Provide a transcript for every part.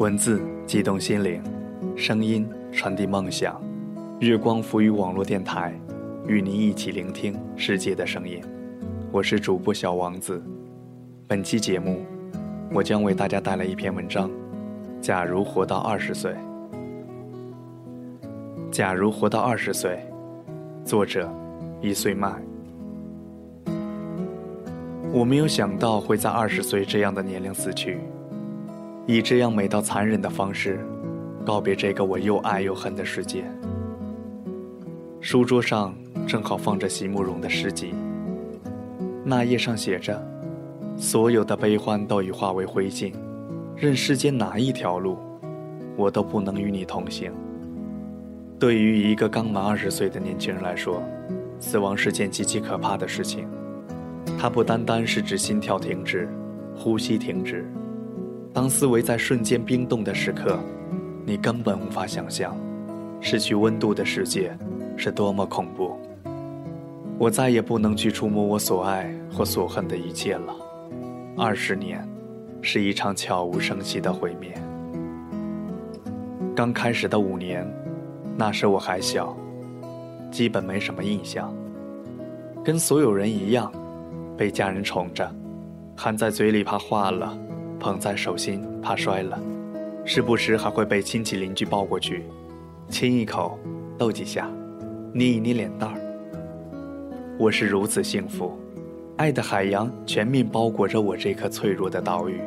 文字激动心灵，声音传递梦想。月光浮于网络电台，与您一起聆听世界的声音。我是主播小王子。本期节目，我将为大家带来一篇文章：假如活到二十岁。假如活到二十岁，作者一岁麦。我没有想到会在二十岁这样的年龄死去。以这样美到残忍的方式，告别这个我又爱又恨的世界。书桌上正好放着席慕容的诗集，那页上写着：“所有的悲欢都已化为灰烬，任世间哪一条路，我都不能与你同行。”对于一个刚满二十岁的年轻人来说，死亡是件极其可怕的事情。它不单单是指心跳停止、呼吸停止。当思维在瞬间冰冻的时刻，你根本无法想象，失去温度的世界是多么恐怖。我再也不能去触摸我所爱或所恨的一切了。二十年，是一场悄无声息的毁灭。刚开始的五年，那时我还小，基本没什么印象，跟所有人一样，被家人宠着，含在嘴里怕化了。捧在手心，怕摔了，时不时还会被亲戚邻居抱过去，亲一口，逗几下，捏一捏脸蛋儿。我是如此幸福，爱的海洋全面包裹着我这颗脆弱的岛屿。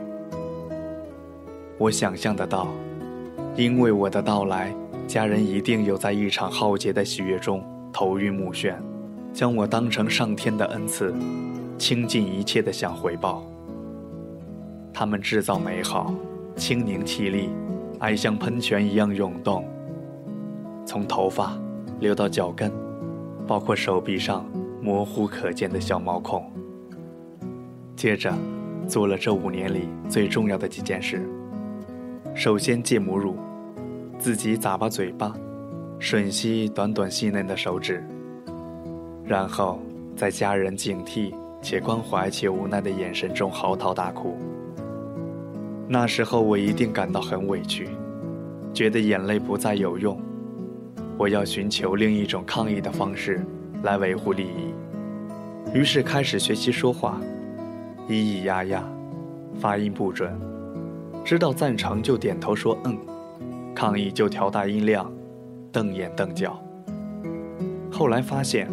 我想象得到，因为我的到来，家人一定有在一场浩劫的喜悦中头晕目眩，将我当成上天的恩赐，倾尽一切的想回报。他们制造美好，轻凝气力，爱像喷泉一样涌动，从头发流到脚跟，包括手臂上模糊可见的小毛孔。接着，做了这五年里最重要的几件事：首先戒母乳，自己咂巴嘴巴，吮吸短短细嫩的手指，然后在家人警惕且关怀且无奈的眼神中嚎啕大哭。那时候我一定感到很委屈，觉得眼泪不再有用，我要寻求另一种抗议的方式来维护利益。于是开始学习说话，咿咿呀呀，发音不准，知道赞成就点头说嗯，抗议就调大音量，瞪眼瞪脚。后来发现，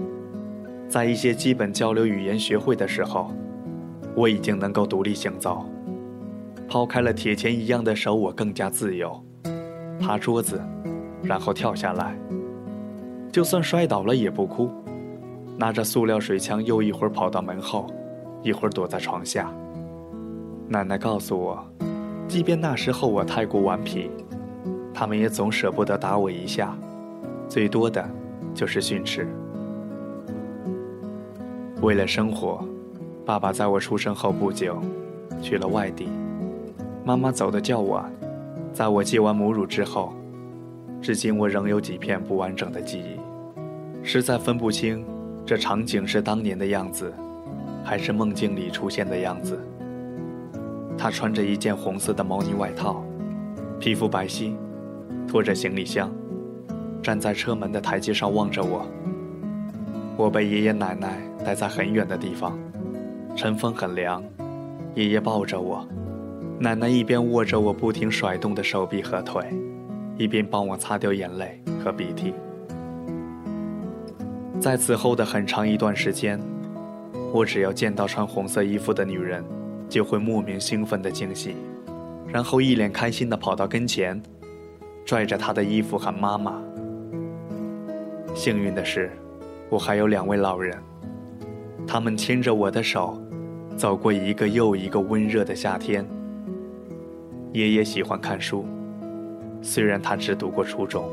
在一些基本交流语言学会的时候，我已经能够独立行走。抛开了铁钳一样的手，我更加自由，爬桌子，然后跳下来。就算摔倒了也不哭，拿着塑料水枪，又一会儿跑到门后，一会儿躲在床下。奶奶告诉我，即便那时候我太过顽皮，他们也总舍不得打我一下，最多的就是训斥。为了生活，爸爸在我出生后不久，去了外地。妈妈走的较晚，在我戒完母乳之后，至今我仍有几片不完整的记忆，实在分不清这场景是当年的样子，还是梦境里出现的样子。她穿着一件红色的毛呢外套，皮肤白皙，拖着行李箱，站在车门的台阶上望着我。我被爷爷奶奶带在很远的地方，晨风很凉，爷爷抱着我。奶奶一边握着我不停甩动的手臂和腿，一边帮我擦掉眼泪和鼻涕。在此后的很长一段时间，我只要见到穿红色衣服的女人，就会莫名兴奋的惊喜，然后一脸开心的跑到跟前，拽着她的衣服喊妈妈。幸运的是，我还有两位老人，他们牵着我的手，走过一个又一个温热的夏天。爷爷喜欢看书，虽然他只读过初中，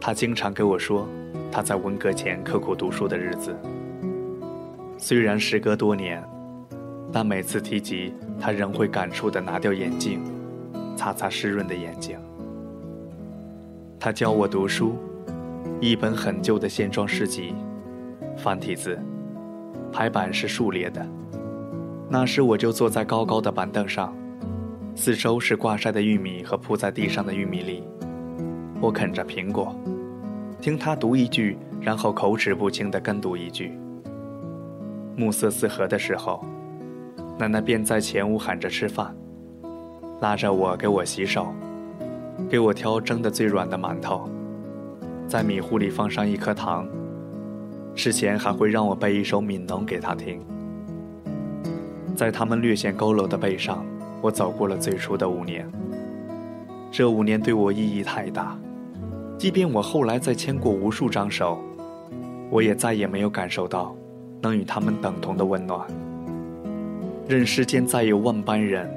他经常跟我说他在文革前刻苦读书的日子。虽然时隔多年，但每次提及，他仍会感触地拿掉眼镜，擦擦湿润的眼睛。他教我读书，一本很旧的线装诗集，繁体字，排版是竖列的。那时我就坐在高高的板凳上。四周是挂晒的玉米和铺在地上的玉米粒。我啃着苹果，听他读一句，然后口齿不清地跟读一句。暮色四合的时候，奶奶便在前屋喊着吃饭，拉着我给我洗手，给我挑蒸的最软的馒头，在米糊里放上一颗糖。事前还会让我背一首《悯农》给他听。在他们略显佝偻的背上，我走过了最初的五年。这五年对我意义太大。即便我后来再牵过无数张手，我也再也没有感受到能与他们等同的温暖。任世间再有万般人，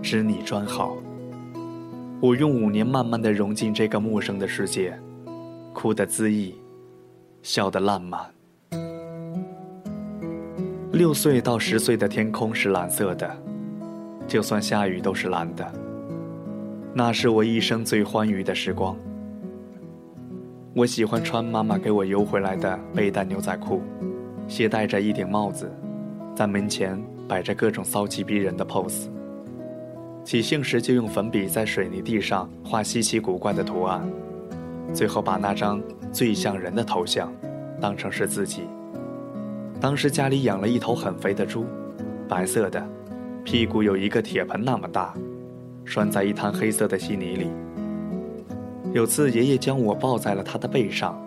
知你专好。我用五年慢慢的融进这个陌生的世界，哭得恣意，笑得烂漫。六岁到十岁的天空是蓝色的，就算下雨都是蓝的。那是我一生最欢愉的时光。我喜欢穿妈妈给我邮回来的背带牛仔裤，携带着一顶帽子，在门前摆着各种骚气逼人的 pose。起兴时就用粉笔在水泥地上画稀奇古怪的图案，最后把那张最像人的头像当成是自己。当时家里养了一头很肥的猪，白色的，屁股有一个铁盆那么大，拴在一滩黑色的稀泥里。有次，爷爷将我抱在了他的背上，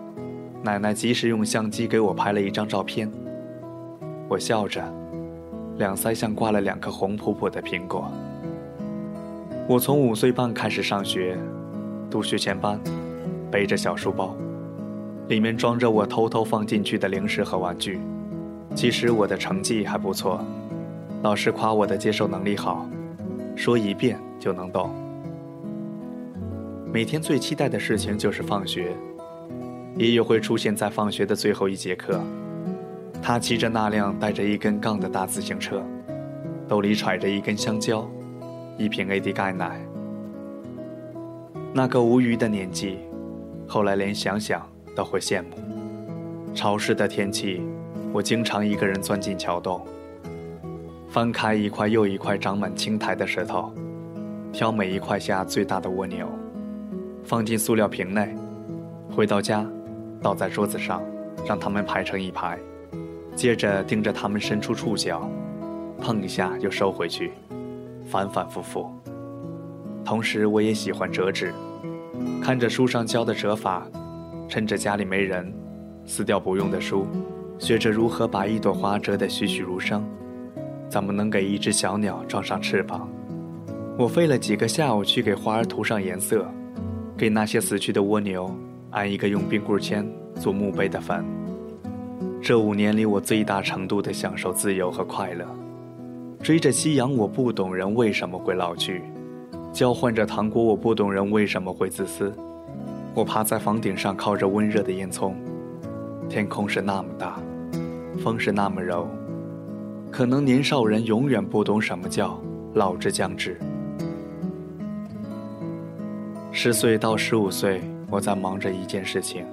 奶奶及时用相机给我拍了一张照片。我笑着，两腮像挂了两颗红扑扑的苹果。我从五岁半开始上学，读学前班，背着小书包，里面装着我偷偷放进去的零食和玩具。其实我的成绩还不错，老师夸我的接受能力好，说一遍就能懂。每天最期待的事情就是放学，爷爷会出现在放学的最后一节课。他骑着那辆带着一根杠的大自行车，兜里揣着一根香蕉，一瓶 AD 钙奶。那个无余的年纪，后来连想想都会羡慕。潮湿的天气，我经常一个人钻进桥洞，翻开一块又一块长满青苔的石头，挑每一块下最大的蜗牛。放进塑料瓶内，回到家，倒在桌子上，让它们排成一排，接着盯着它们伸出触角，碰一下又收回去，反反复复。同时，我也喜欢折纸，看着书上教的折法，趁着家里没人，撕掉不用的书，学着如何把一朵花折得栩栩如生，怎么能给一只小鸟装上翅膀。我费了几个下午去给花儿涂上颜色。给那些死去的蜗牛安一个用冰棍签做墓碑的坟。这五年里，我最大程度地享受自由和快乐。追着夕阳，我不懂人为什么会老去；交换着糖果，我不懂人为什么会自私。我趴在房顶上，靠着温热的烟囱。天空是那么大，风是那么柔。可能年少人永远不懂什么叫老之将至。十岁到十五岁，我在忙着一件事情，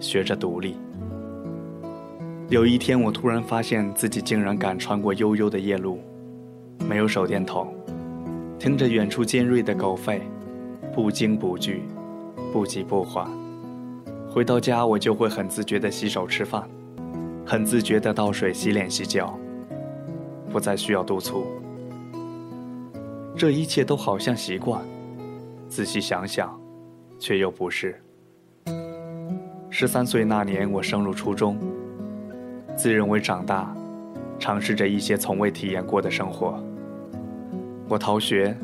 学着独立。有一天，我突然发现自己竟然敢穿过悠悠的夜路，没有手电筒，听着远处尖锐的狗吠，不惊不惧，不急不缓。回到家，我就会很自觉地洗手吃饭，很自觉地倒水洗脸洗脚，不再需要督促。这一切都好像习惯。仔细想想，却又不是。十三岁那年，我升入初中，自认为长大，尝试着一些从未体验过的生活。我逃学、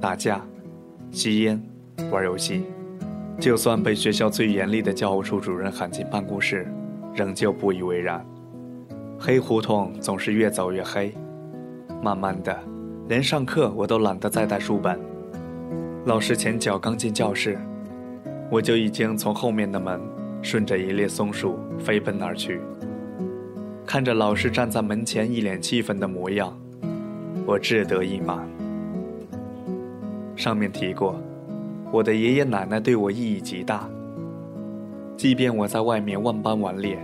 打架、吸烟、玩游戏，就算被学校最严厉的教务处主任喊进办公室，仍旧不以为然。黑胡同总是越走越黑，慢慢的，连上课我都懒得再带书本。老师前脚刚进教室，我就已经从后面的门顺着一列松树飞奔而去。看着老师站在门前一脸气愤的模样，我志得意满。上面提过，我的爷爷奶奶对我意义极大。即便我在外面万般顽劣，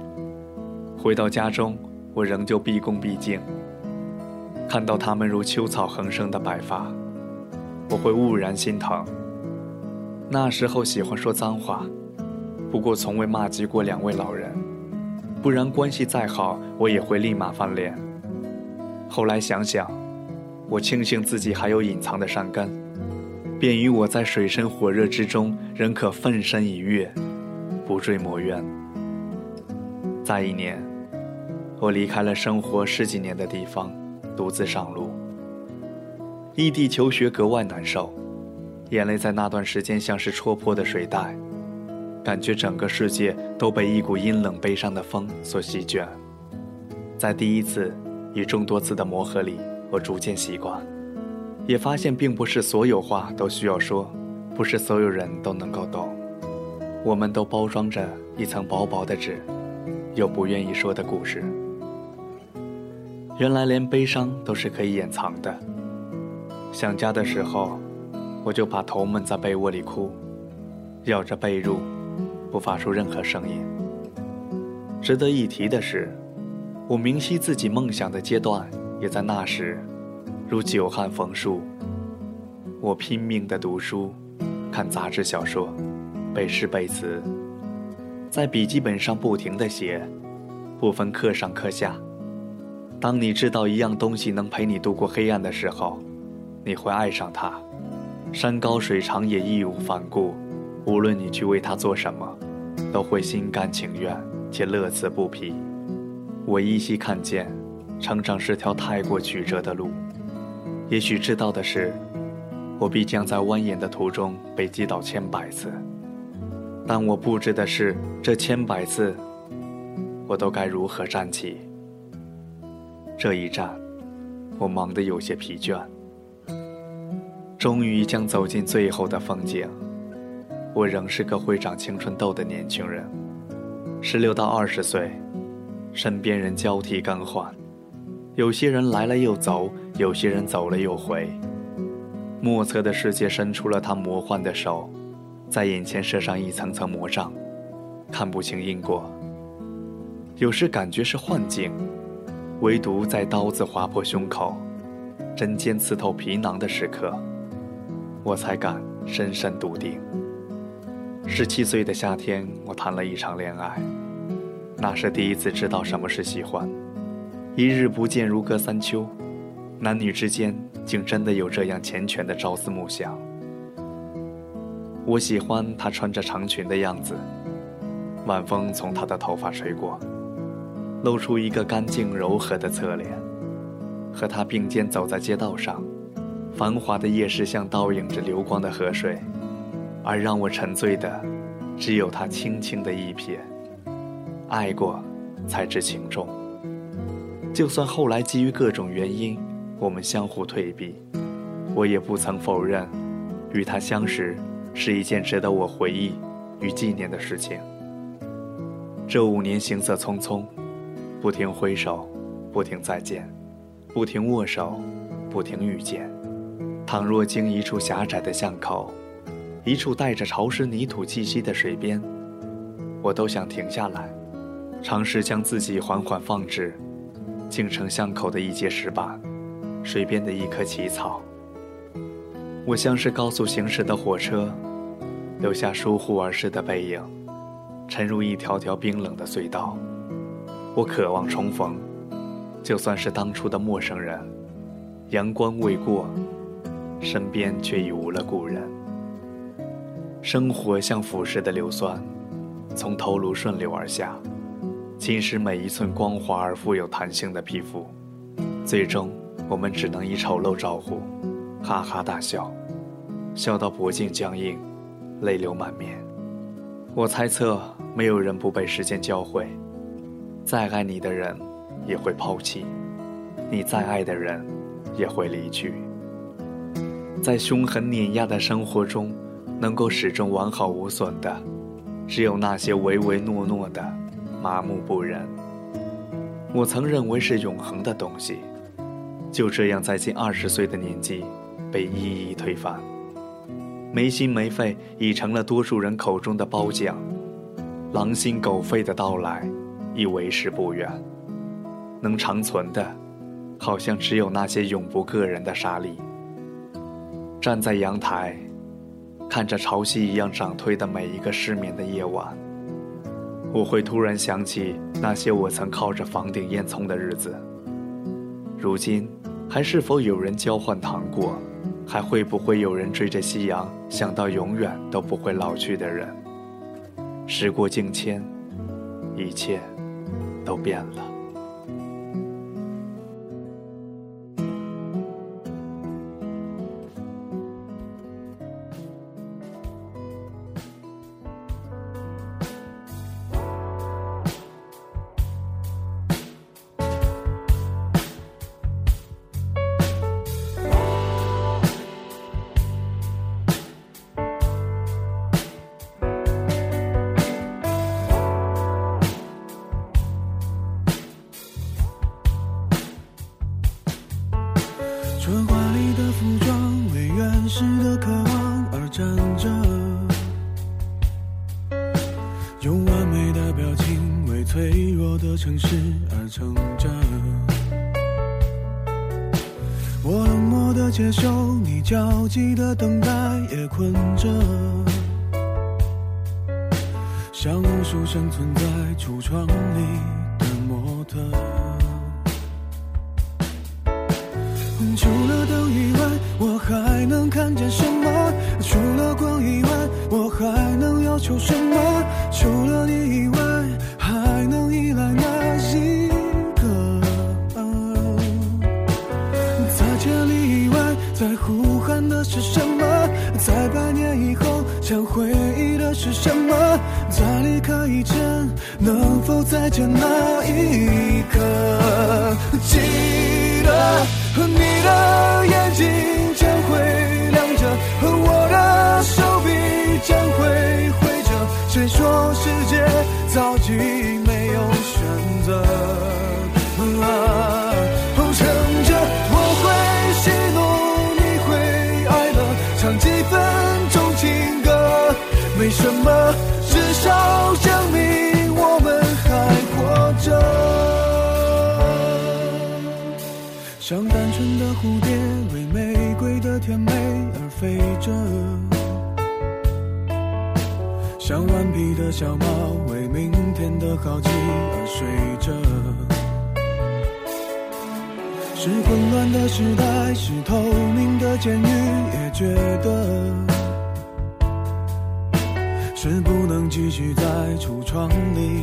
回到家中，我仍旧毕恭毕敬。看到他们如秋草横生的白发。我会兀然心疼。那时候喜欢说脏话，不过从未骂及过两位老人，不然关系再好，我也会立马翻脸。后来想想，我庆幸自己还有隐藏的善根，便于我在水深火热之中仍可奋身一跃，不坠魔渊。再一年，我离开了生活十几年的地方，独自上路。异地求学格外难受。眼泪在那段时间像是戳破的水袋，感觉整个世界都被一股阴冷悲伤的风所席卷。在第一次与众多次的磨合里，我逐渐习惯，也发现并不是所有话都需要说，不是所有人都能够懂。我们都包装着一层薄薄的纸，又不愿意说的故事。原来连悲伤都是可以掩藏的。想家的时候。我就把头闷在被窝里哭，咬着被褥，不发出任何声音。值得一提的是，我明晰自己梦想的阶段也在那时，如久旱逢戍。我拼命的读书，看杂志小说，背诗背词，在笔记本上不停的写，不分课上课下。当你知道一样东西能陪你度过黑暗的时候，你会爱上它。山高水长也义无反顾，无论你去为他做什么，都会心甘情愿且乐此不疲。我依稀看见，成长是条太过曲折的路。也许知道的是，我必将在蜿蜒的途中被击倒千百次，但我不知的是，这千百次，我都该如何站起？这一站，我忙得有些疲倦。终于将走进最后的风景，我仍是个会长青春痘的年轻人，十六到二十岁，身边人交替更换，有些人来了又走，有些人走了又回，莫测的世界伸出了他魔幻的手，在眼前设上一层层魔障，看不清因果。有时感觉是幻境，唯独在刀子划破胸口，针尖刺透皮囊的时刻。我才敢深深笃定。十七岁的夏天，我谈了一场恋爱，那是第一次知道什么是喜欢。一日不见，如隔三秋，男女之间竟真的有这样缱绻的朝思暮想。我喜欢她穿着长裙的样子，晚风从她的头发吹过，露出一个干净柔和的侧脸，和他并肩走在街道上。繁华的夜市像倒映着流光的河水，而让我沉醉的，只有他轻轻的一瞥。爱过，才知情重。就算后来基于各种原因，我们相互退避，我也不曾否认，与他相识是一件值得我回忆与纪念的事情。这五年行色匆匆，不停挥手，不停再见，不停握手，不停遇见。倘若经一处狭窄的巷口，一处带着潮湿泥土气息的水边，我都想停下来，尝试将自己缓缓放置，竟成巷口的一截石板，水边的一棵奇草。我像是高速行驶的火车，留下疏忽而逝的背影，沉入一条条冰冷的隧道。我渴望重逢，就算是当初的陌生人，阳光未过。身边却已无了故人。生活像腐蚀的硫酸，从头颅顺流而下，侵蚀每一寸光滑而富有弹性的皮肤。最终，我们只能以丑陋招呼，哈哈大笑，笑到脖颈僵硬，泪流满面。我猜测，没有人不被时间教会，再爱你的人也会抛弃，你再爱的人也会离去。在凶狠碾压的生活中，能够始终完好无损的，只有那些唯唯诺诺的、麻木不仁。我曾认为是永恒的东西，就这样在近二十岁的年纪，被一一推翻。没心没肺已成了多数人口中的褒奖，狼心狗肺的到来，已为时不远。能长存的，好像只有那些永不个人的沙砾。站在阳台，看着潮汐一样涨退的每一个失眠的夜晚，我会突然想起那些我曾靠着房顶烟囱的日子。如今，还是否有人交换糖果？还会不会有人追着夕阳，想到永远都不会老去的人？时过境迁，一切都变了。脆弱的城市而撑着。我冷漠的接受你焦急的等待，也困着，像无数生存在橱窗里在千里以外，在呼喊的是什么？在百年以后，想回忆的是什么？在离开以前，能否再见那一刻？记得。和你的眼睛将会亮着，和我的手臂将会挥着。谁说世界早已没有选择？像单纯的蝴蝶为玫瑰的甜美而飞着，像顽皮的小猫为明天的好奇而睡着。是混乱的时代，是透明的监狱，也觉得是不能继续在橱窗里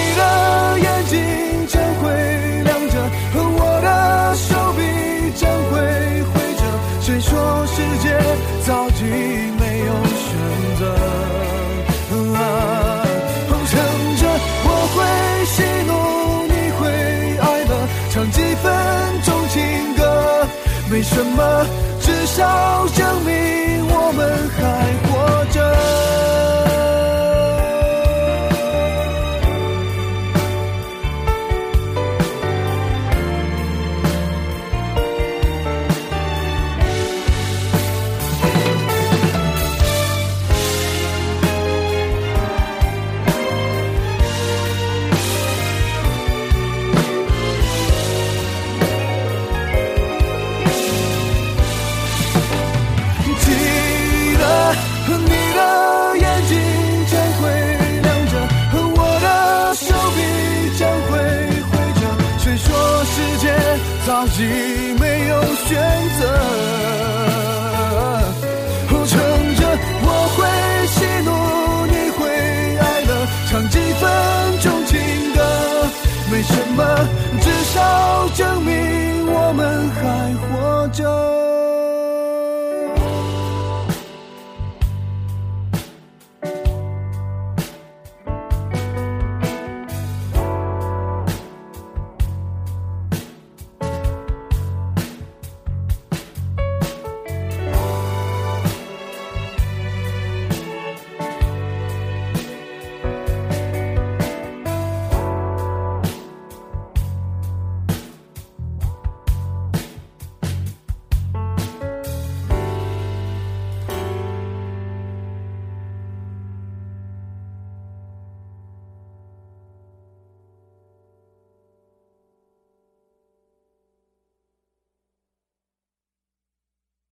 你的眼睛将会亮着，和我的手臂将会挥着。谁说世界早已没有选择？撑着，我会喜怒，你会哀乐，唱几分钟情歌，没什么，至少证明早已没有选择，撑着我会喜怒，你会哀乐，唱几分钟情歌，没什么，至少证明我们还活着。